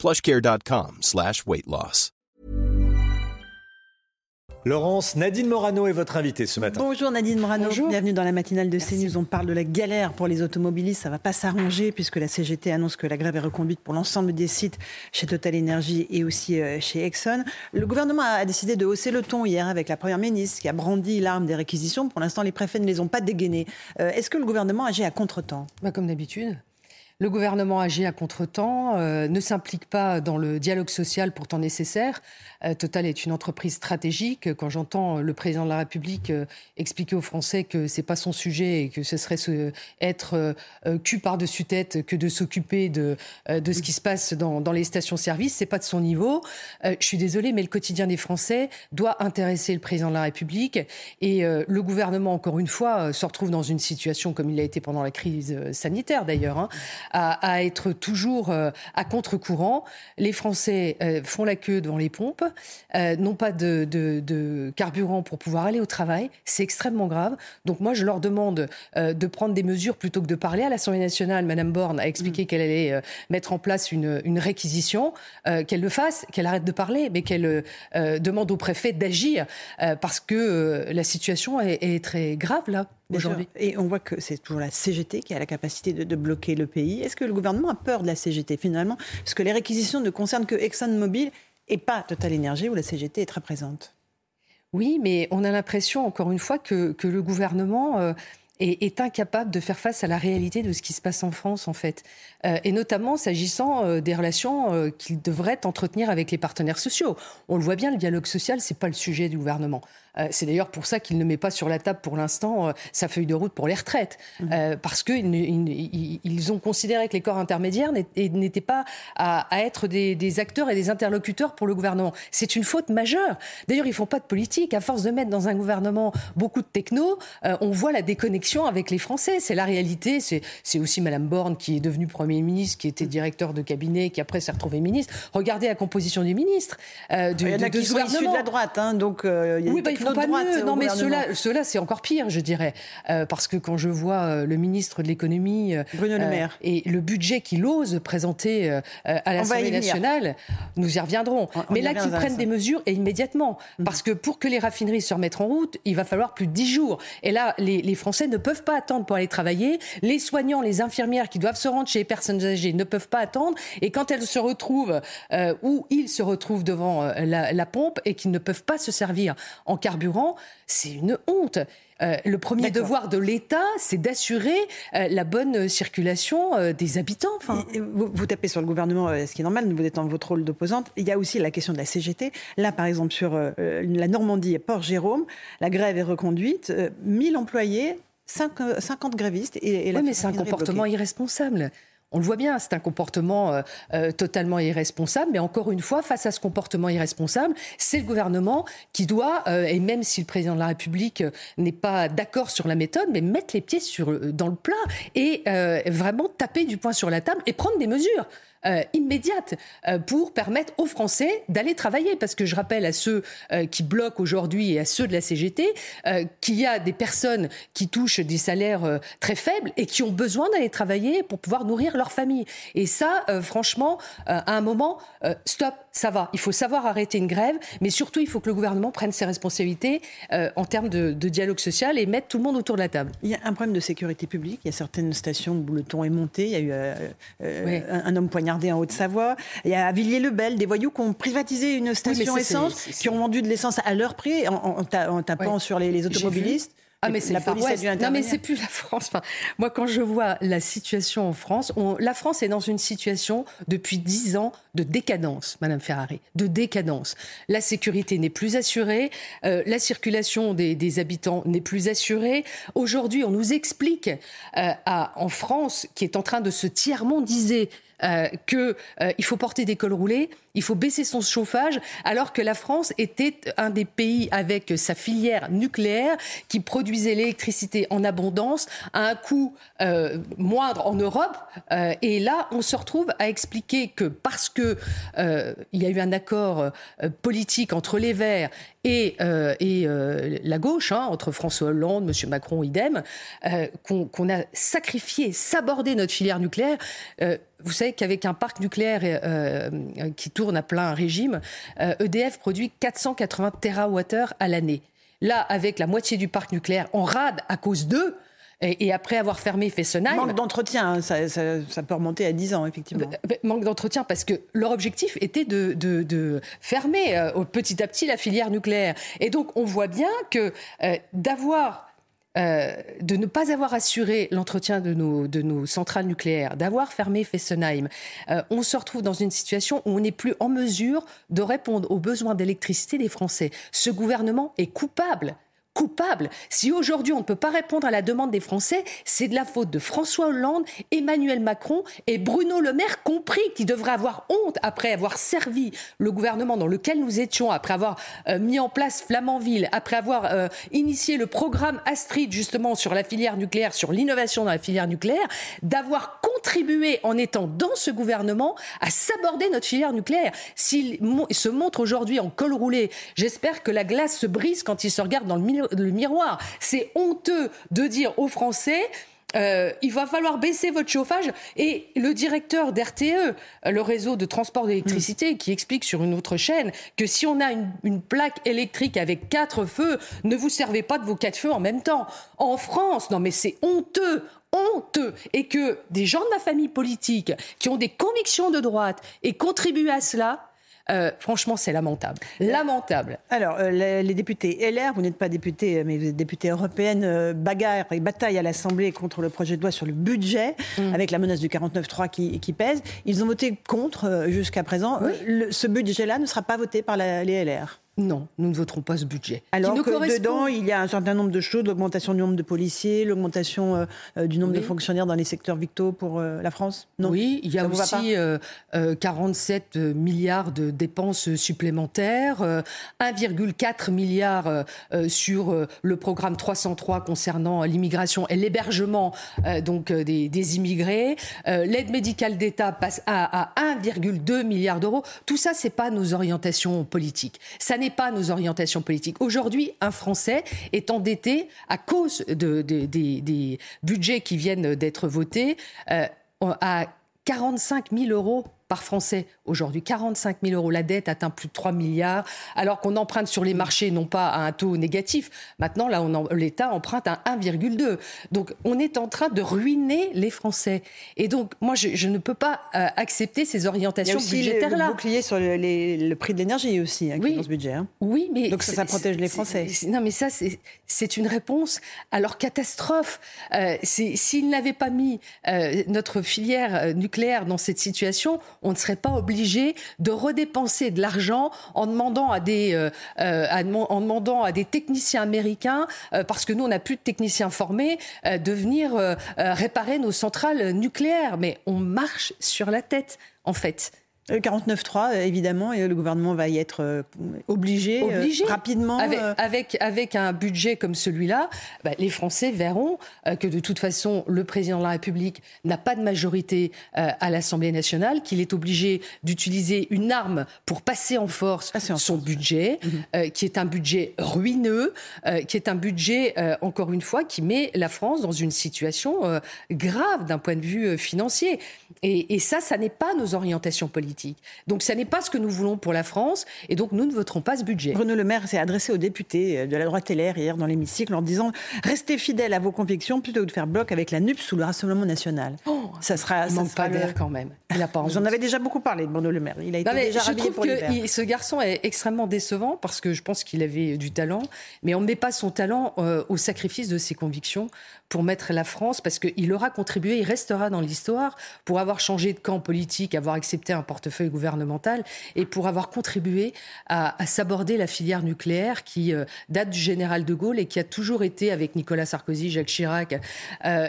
plushcare.com slash weight loss. Laurence, Nadine Morano est votre invitée ce matin. Bonjour Nadine Morano, bienvenue dans la matinale de CNews. On parle de la galère pour les automobilistes, ça va pas s'arranger puisque la CGT annonce que la grève est reconduite pour l'ensemble des sites chez Total Energy et aussi euh, chez Exxon. Le gouvernement a décidé de hausser le ton hier avec la Première ministre qui a brandi l'arme des réquisitions. Pour l'instant, les préfets ne les ont pas dégainées. Euh, est-ce que le gouvernement agit à contre-temps? Bah, Comme d'habitude. Le gouvernement agit à contre-temps, euh, ne s'implique pas dans le dialogue social pourtant nécessaire. Euh, Total est une entreprise stratégique. Quand j'entends le président de la République euh, expliquer aux Français que c'est pas son sujet et que ce serait être cul par-dessus tête que de s'occuper de, de ce qui se passe dans, dans les stations-service, c'est pas de son niveau. je suis désolée, mais le quotidien des Français doit intéresser le président de la République et le gouvernement, encore une fois, se retrouve dans une situation comme il a été pendant la crise sanitaire d'ailleurs. Hein, à, être toujours euh, à contre-courant. Les Français euh, font la queue devant les pompes, euh, n'ont pas de, carburant pour pouvoir aller au travail. C'est extrêmement grave. Donc moi, je leur demande de prendre des mesures plutôt que de parler. À l'Assemblée nationale, Madame Borne a expliqué mm. qu'elle allait mettre en place une, réquisition, qu'elle le fasse, qu'elle arrête de parler, mais qu'elle demande au préfet d'agir parce que la situation est très grave là. Et on voit que c'est toujours la CGT qui a la capacité de, bloquer le pays. Est-ce que le gouvernement a peur de la CGT finalement? Parce que les réquisitions ne concernent que ExxonMobil et pas Total Energy où la CGT est très présente. Oui, mais on a l'impression, encore une fois, que, le gouvernement euh, est, incapable de faire face à la réalité de ce qui se passe en France, en fait. Euh, et notamment s'agissant euh, des relations qu'il devrait entretenir avec les partenaires sociaux. On le voit bien, le dialogue social, c'est pas le sujet du gouvernement. Euh, c'est d'ailleurs pour ça qu'il ne met pas sur la table pour l'instant euh, sa feuille de route pour les retraites, mmh. euh, parce qu'ils ils ont considéré que les corps intermédiaires n'étaient pas à, être des, acteurs et des interlocuteurs pour le gouvernement. C'est une faute majeure. D'ailleurs, ils font pas de politique. À force de mettre dans un gouvernement beaucoup de techno, on voit la déconnexion avec les Français. C'est la réalité. C'est aussi Madame Borne qui est devenue Premier ministre, qui était directeur de cabinet, qui après s'est retrouvé ministre. Regardez la composition du ministre. du, il y en a qui sont issus de la droite, hein, donc oui, bah, pas mieux. Non, mais cela, c'est encore pire, je dirais. Euh, parce que quand je vois euh, le ministre de l'économie euh, Bruno Le Maire et le budget qu'il ose présenter à l'Assemblée nationale, nous y reviendrons. mais là, qu'ils prennent des mesures et immédiatement. Mm. Parce que pour que les raffineries se remettent en route, il va falloir plus de 10 jours. Et là, les, les Français ne peuvent pas attendre pour aller travailler. Les soignants, les infirmières qui doivent se rendre chez les personnes âgées ne peuvent pas attendre. Et quand elles se retrouvent, ou ils se retrouvent devant la, la pompe et qu'ils ne peuvent pas se servir en carburant, c'est une honte. Euh, le premier devoir de l'État, c'est d'assurer euh, la bonne circulation euh, des habitants. Enfin... Vous, tapez sur le gouvernement, ce qui est normal, vous êtes dans votre rôle d'opposante. Il y a aussi la question de la CGT. Là, par exemple, sur la Normandie et Port-Jérôme, la grève est reconduite. 1000 employés, 50 grévistes. Et, oui, mais c'est un comportement irresponsable. On le voit bien, c'est un comportement euh, euh, totalement irresponsable. Mais encore une fois, face à ce comportement irresponsable, c'est le gouvernement qui doit, euh, et même si le président de la République n'est pas d'accord sur la méthode, mais mettre les pieds sur, dans le plat et vraiment taper du poing sur la table et prendre des mesures. Euh, immédiate euh, pour permettre aux Français d'aller travailler. Parce que je rappelle à ceux euh, qui bloquent aujourd'hui et à ceux de la CGT qu'il y a des personnes qui touchent des salaires très faibles et qui ont besoin d'aller travailler pour pouvoir nourrir leur famille. Et ça, franchement, à un moment, stop, ça va. Il faut savoir arrêter une grève, mais surtout, il faut que le gouvernement prenne ses responsabilités en termes de, dialogue social et mette tout le monde autour de la table. Il y a un problème de sécurité publique. Il y a certaines stations où le ton est monté. Il y a eu un, un homme poignardé en Haute-Savoie. Il y a à Villiers-le-Bel des voyous qui ont privatisé une station essence, qui ont vendu de l'essence à leur prix en, tapant sur les, automobilistes. Ah mais c'est la police Non mais c'est plus la France. Enfin, moi quand je vois la situation en France, la France est dans une situation depuis dix ans de décadence, Madame Ferrari, de décadence. La sécurité n'est plus assurée, euh, la circulation des, habitants n'est plus assurée. Aujourd'hui, on nous explique euh, à, en France, qui est en train de se tiers-mondiser, euh, qu'il faut porter des cols roulés, il faut baisser son chauffage, alors que la France était un des pays avec sa filière nucléaire qui produisait l'électricité en abondance à un coût moindre en Europe. et là, on se retrouve à expliquer que parce que il y a eu un accord politique entre les Verts et, et la gauche, hein, entre François Hollande, M. Macron, idem, qu'on a sacrifié, sabordé notre filière nucléaire. Euh, vous savez qu'avec un parc nucléaire euh, qui tourne à plein régime, EDF euh, e produit 480 TWh à l'année. Là, avec la moitié du parc nucléaire en rade à cause d'eux, et, après avoir fermé Fessenheim... Manque d'entretien, hein, ça, peut remonter à 10 ans, effectivement. Manque d'entretien parce que leur objectif était de, fermer petit à petit la filière nucléaire. Et donc, on voit bien que d'avoir euh, de ne pas avoir assuré l'entretien de nos, de nos centrales nucléaires, d'avoir fermé Fessenheim, euh, on se retrouve dans une situation où on n'est plus en mesure de répondre aux besoins d'électricité des Français. Ce gouvernement est coupable coupable. Si aujourd'hui on ne peut pas répondre à la demande des Français, c'est de la faute de François Hollande, Emmanuel Macron et Bruno Le Maire compris, qui devraient avoir honte après avoir servi le gouvernement dans lequel nous étions, après avoir euh, mis en place Flamanville, après avoir euh, initié le programme Astrid justement sur la filière nucléaire, sur l'innovation dans la filière nucléaire, d'avoir contribué en étant dans ce gouvernement à s'aborder notre filière nucléaire. S'il se montre aujourd'hui en col roulé, j'espère que la glace se brise quand il se regarde dans le milieu le miroir. C'est honteux de dire aux Français euh, il va falloir baisser votre chauffage. Et le directeur d'RTE, le réseau de transport d'électricité, mm. qui explique sur une autre chaîne que si on a une, une, plaque électrique avec quatre feux, ne vous servez pas de vos quatre feux en même temps. En France, non mais c'est honteux honteux et que des gens de ma famille politique qui ont des convictions de droite et contribuent à cela euh, franchement, c'est lamentable. Lamentable. Alors, euh, les, députés LR, vous n'êtes pas député, mais vous êtes députée européenne, euh, bagarre et bataille à l'Assemblée contre le projet de loi sur le budget, mm. avec la menace du 49-3 qui, qui, pèse. Ils ont voté contre jusqu'à présent. ce budget-là ne sera pas voté par les LR. Non, nous ne voterons pas ce budget. Alors que dedans, il y a un certain nombre de choses, l'augmentation du nombre de policiers, l'augmentation euh, euh, du nombre de fonctionnaires dans les secteurs victaux pour euh, la France? Non Oui, il y a aussi 47 milliards de dépenses supplémentaires, 1,4 milliard sur le programme 303 concernant l'immigration et l'hébergement donc des, immigrés. L'aide médicale d'État passe à, à 1,2 milliard d'euros. Tout ça, c'est pas nos orientations politiques. Ça n'est pas nos orientations politiques. Aujourd'hui, un Français est endetté à cause de, des budgets qui viennent d'être votés euh, à 45 000 euros par Français aujourd'hui. 45 000 euros. La dette atteint plus de 3 milliards, alors qu'on emprunte sur les marchés non pas à un taux négatif. Maintenant, là, l'État emprunte à 1,2. Donc, on est en train de ruiner les Français. Et donc, moi, je, ne peux pas euh, accepter ces orientations budgétaires-là. A le bouclier sur le, prix de l'énergie aussi, hein, oui. dans ce budget. Hein. Oui, mais... Donc, ça, protège les Français. non, mais ça, c'est une réponse à leur catastrophe. Euh, S'ils n'avaient pas mis euh, notre filière euh, nucléaire dans cette situation, on ne serait pas obligé de redépenser de l'argent en demandant à des, euh, euh, en demandant à des techniciens américains, euh, parce que nous, on n'a plus de techniciens formés, de venir réparer nos centrales nucléaires. Mais on marche sur la tête, en fait. 49.3, évidemment, et le gouvernement va y être euh, obligé, euh, obligé. rapidement. Euh. Avec, avec, un budget comme celui-là, bah, les Français verront que de toute façon, le président de la République n'a pas de majorité à l'Assemblée nationale, qu'il est obligé d'utiliser une arme pour passer en force son budget, mhm. qui est un budget ruineux, qui est un budget, encore une fois, qui met la France dans une situation grave d'un point de vue financier. Et, et ça, ça n'est pas nos orientations politiques. Donc ça n'est pas ce que nous voulons pour la France et donc nous ne voterons pas ce budget. Bruno Le Maire s'est adressé aux députés de la droite LR hier dans l'hémicycle en disant restez fidèles à vos convictions plutôt que de faire bloc avec la NUP sous le Rassemblement national. Oh, ça sera il manque pas d'air quand même. Il a pas Vous en avez déjà beaucoup parlé de Bruno Le Maire. Il a été déjà je trouve que ce garçon est extrêmement décevant parce que je pense qu'il avait du talent, mais on ne met pas son talent euh, au sacrifice de ses convictions pour mettre la France parce qu'il aura contribué, il restera dans l'histoire pour avoir changé de camp politique, avoir accepté un portefeuille gouvernemental et pour avoir contribué à, s'aborder la filière nucléaire qui date du général de Gaulle et qui a toujours été, avec Nicolas Sarkozy, Jacques Chirac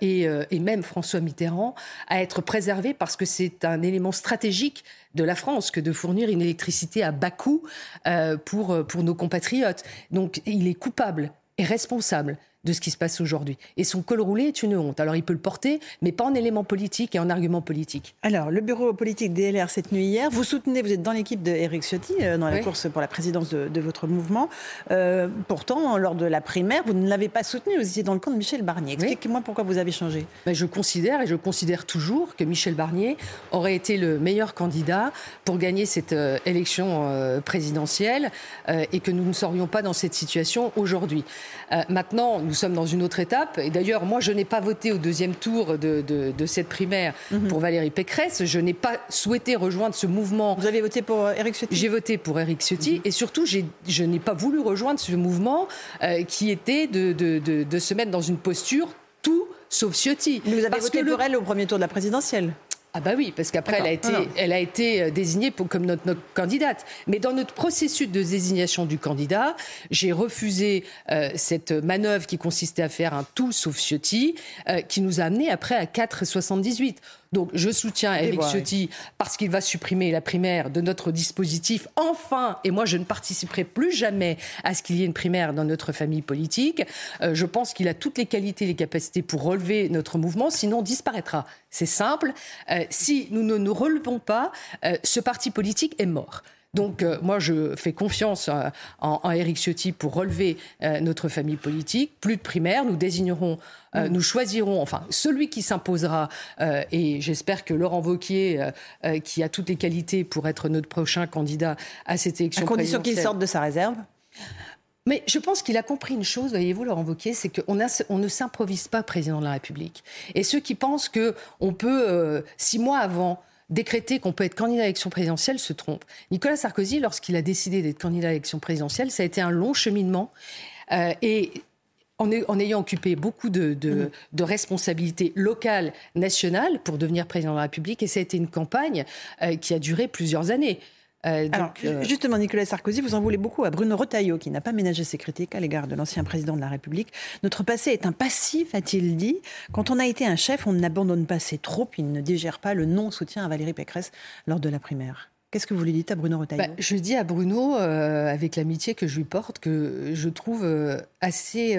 et, et même François Mitterrand, à être préservée parce que c'est un élément stratégique de la France que de fournir une électricité à bas coût euh, pour, pour nos compatriotes. Donc il est coupable et responsable de ce qui se passe aujourd'hui. Et son col roulé est une honte. Alors il peut le porter, mais pas en élément politique et en argument politique. Alors, le bureau politique DLR cette nuit hier, vous soutenez, vous êtes dans l'équipe de Ciotti, euh, dans la course pour la présidence de, votre mouvement. Euh, pourtant, lors de la primaire, vous ne l'avez pas soutenu, vous étiez dans le camp de Michel Barnier. Expliquez-moi pourquoi vous avez changé. Ben, je considère, et je considère toujours, que Michel Barnier aurait été le meilleur candidat pour gagner cette euh, élection présidentielle et que nous ne serions pas dans cette situation aujourd'hui. maintenant, nous nous sommes dans une autre étape. Et d'ailleurs, moi, je n'ai pas voté au deuxième tour de, cette primaire mhm. pour Valérie Pécresse. Je n'ai pas souhaité rejoindre ce mouvement. Vous avez voté pour Eric Ciotti? J'ai voté pour Eric Ciotti. Mhm. Et surtout, je n'ai pas voulu rejoindre ce mouvement euh, qui était de, de, se mettre dans une posture tout sauf Ciotti. Mais vous avez voté pour elle au premier tour de la présidentielle ah bah oui, parce qu'après elle a été, elle a été euh, désignée comme notre, notre, candidate. Mais dans notre processus de désignation du candidat, j'ai refusé euh, cette manœuvre qui consistait à faire un tout sauf Ciotti, euh, qui nous a amené après à 4,78. Donc je soutiens Eric Ciotti parce qu'il va supprimer la primaire de notre dispositif. Enfin, et moi je ne participerai plus jamais à ce qu'il y ait une primaire dans notre famille politique. Euh, je pense qu'il a toutes les qualités, les capacités pour relever notre mouvement, sinon disparaîtra. C'est simple. Euh, si nous ne nous relevons pas, euh, ce parti politique est mort. Donc euh, moi, je fais confiance euh, en, en, Éric Ciotti pour relever euh, notre famille politique. Plus de primaires, nous désignerons, mm. nous choisirons, enfin celui qui s'imposera, et j'espère que Laurent Vauquier, qui a toutes les qualités pour être notre prochain candidat à cette élection, à condition qu'il sorte de sa réserve. Mais je pense qu'il a compris une chose, voyez-vous, Laurent Wauquiez, c'est qu'on on ne s'improvise pas président de la République. Et ceux qui pensent qu'on peut, six mois avant, décréter qu'on peut être candidat à l'élection présidentielle se trompe. Nicolas Sarkozy, lorsqu'il a décidé d'être candidat à l'élection présidentielle, ça a été un long cheminement. Euh, et en, ayant occupé beaucoup de, de, responsabilités locales, nationales, pour devenir président de la République, et ça a été une campagne euh, qui a duré plusieurs années. Euh, euh, justement, Nicolas Sarkozy, vous en voulez beaucoup à Bruno Retailleau, qui n'a pas ménagé ses critiques à l'égard de l'ancien président de la République. Notre passé est un passif, a-t-il dit. Quand on a été un chef, on n'abandonne pas ses troupes, il ne digère pas le non-soutien à Valérie Pécresse lors de la primaire. Qu'est-ce que vous lui dites à Bruno Retailleau bah, Je dis à Bruno, euh, avec l'amitié que je lui porte, que je trouve assez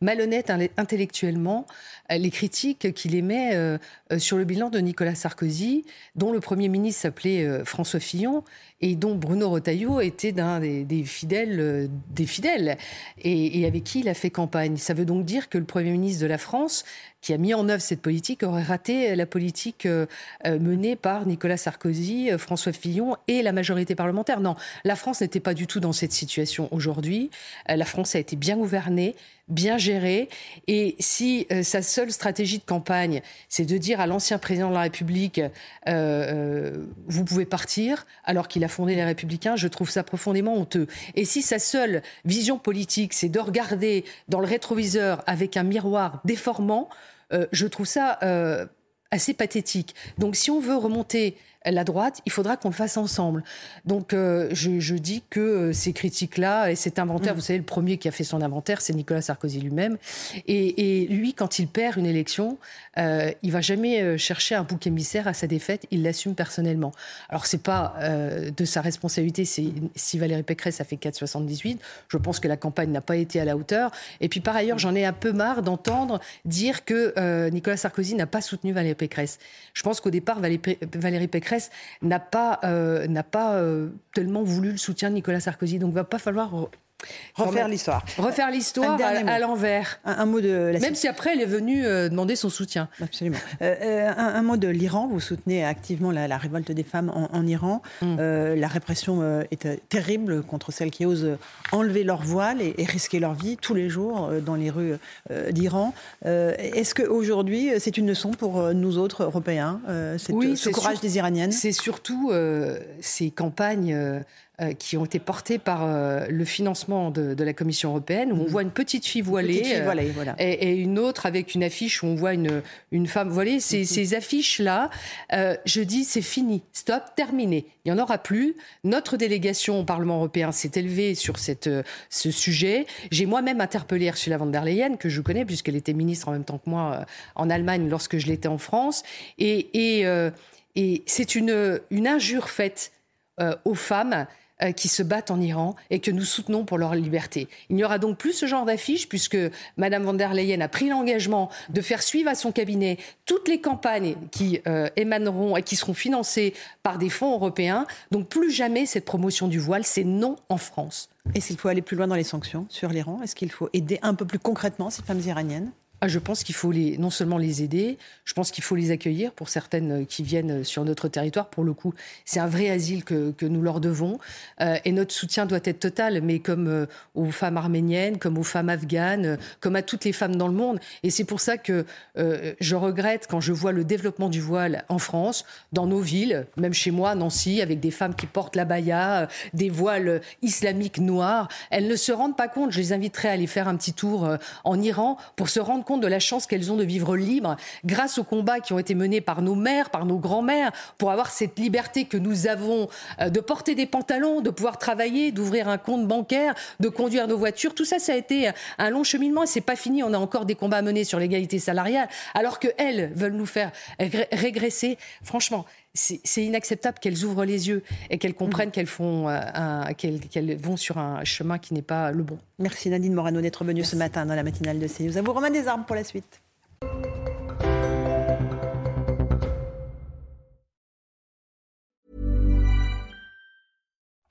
malhonnête intellectuellement les critiques qu'il émet sur le bilan de Nicolas Sarkozy, dont le Premier ministre s'appelait François Fillon, et dont Bruno Retailleau était d'un des, fidèles euh, des fidèles et, avec qui il a fait campagne. Ça veut donc dire que le Premier ministre de la France, qui a mis en œuvre cette politique, aurait raté la politique euh, euh, menée par Nicolas Sarkozy, François Fillon et la majorité parlementaire. Non, la France n'était pas du tout dans cette situation aujourd'hui. La France a été bien gouvernée, bien gérée. Et si sa seule stratégie de campagne, c'est de dire à l'ancien président de la République, vous pouvez partir, alors qu'il a fondé les Républicains, je trouve ça profondément honteux. Et si sa seule vision politique, c'est de regarder dans le rétroviseur avec un miroir déformant, euh, je trouve ça euh, assez pathétique. Donc si on veut remonter la droite, il faudra qu'on le fasse ensemble. Donc euh, je, dis que euh, ces critiques-là et cet inventaire, mm. vous savez, le premier qui a fait son inventaire, c'est Nicolas Sarkozy lui-même. Et, lui, quand il perd une élection, euh, il va jamais euh, chercher un bouc émissaire à sa défaite, il l'assume personnellement. Alors c'est pas de sa responsabilité si Valérie Pécresse a fait 4,78. Je pense que la campagne n'a pas été à la hauteur. Et puis par ailleurs, j'en ai un peu marre d'entendre dire que Nicolas Sarkozy n'a pas soutenu Valérie Pécresse. Je pense qu'au départ, Valérie Pécresse n'a pas, euh, euh, tellement voulu le soutien de Nicolas Sarkozy. Donc, il va pas falloir Refaire l'histoire. Refaire l'histoire à, l'envers. Un, mot de Même si après elle est venue euh, demander son soutien. Absolument. un, mot de l'Iran. Vous soutenez activement la, révolte des femmes en, Iran. Mm. la répression est terrible contre celles qui osent enlever leur voile et, risquer leur vie tous les jours dans les rues d'Iran. Est-ce qu'aujourd'hui c'est une leçon pour nous autres Européens, cette, ce courage des Iraniennes? C'est surtout ces campagnes euh, qui ont été portés par euh, le financement de, de, la Commission européenne, où on mhm. voit une petite fille voilée, petite fille voilée voilà. et, et, une autre avec une affiche où on voit une, une femme voilée. Ces, mhm. ces affiches-là, je dis c'est fini, stop, terminé. Il n'y en aura plus. Notre délégation au Parlement européen s'est élevée sur cette, ce sujet. J'ai moi-même interpellé Ursula von der Leyen, que je connais puisqu'elle était ministre en même temps que moi en Allemagne lorsque je l'étais en France. Et, et, et c'est une, une injure faite aux femmes euh, qui se battent en Iran et que nous soutenons pour leur liberté. Il n'y aura donc plus ce genre d'affiche puisque Mme von der Leyen a pris l'engagement de faire suivre à son cabinet toutes les campagnes qui euh, émaneront et qui seront financées par des fonds européens. Donc plus jamais cette promotion du voile, c'est non en France. Est-ce qu'il faut aller plus loin dans les sanctions sur l'Iran Est-ce qu'il faut aider un peu plus concrètement ces femmes iraniennes? Ah, je pense qu'il faut non seulement les aider, je pense qu'il faut les accueillir pour certaines qui viennent sur notre territoire. Pour le coup, c'est un vrai asile que, nous leur devons. Euh, et notre soutien doit être total, mais comme euh, aux femmes arméniennes, comme aux femmes afghanes, euh, comme à toutes les femmes dans le monde. Et c'est pour ça que euh, je regrette quand je vois le développement du voile en France, dans nos villes, même chez moi, Nancy, avec des femmes qui portent la baya, euh, des voiles islamiques noirs. Elles ne se rendent pas compte. Je les inviterai à aller faire un petit tour en Iran pour se rendre compte de la chance qu'elles ont de vivre libres grâce aux combats qui ont été menés par nos mères, par nos grands-mères, pour avoir cette liberté que nous avons euh, de porter des pantalons, de pouvoir travailler, d'ouvrir un compte bancaire, de conduire nos voitures. Tout ça, ça a été un long cheminement et c'est pas fini. On a encore des combats à mener sur l'égalité salariale, alors que elles veulent nous faire régresser. Franchement, c'est inacceptable qu'elles ouvrent les yeux et qu'elles comprennent qu'elles font euh, qu'elles vont sur un chemin qui n'est pas le bon. Merci Nadine Morano d'être venue ce matin dans la matinale de CNews. À vous Romain Desarmes pour la suite.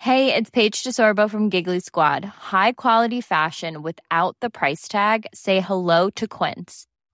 Hey, it's Paige DeSorbo from Giggly Squad. High quality fashion without the price tag. Say hello to Quince.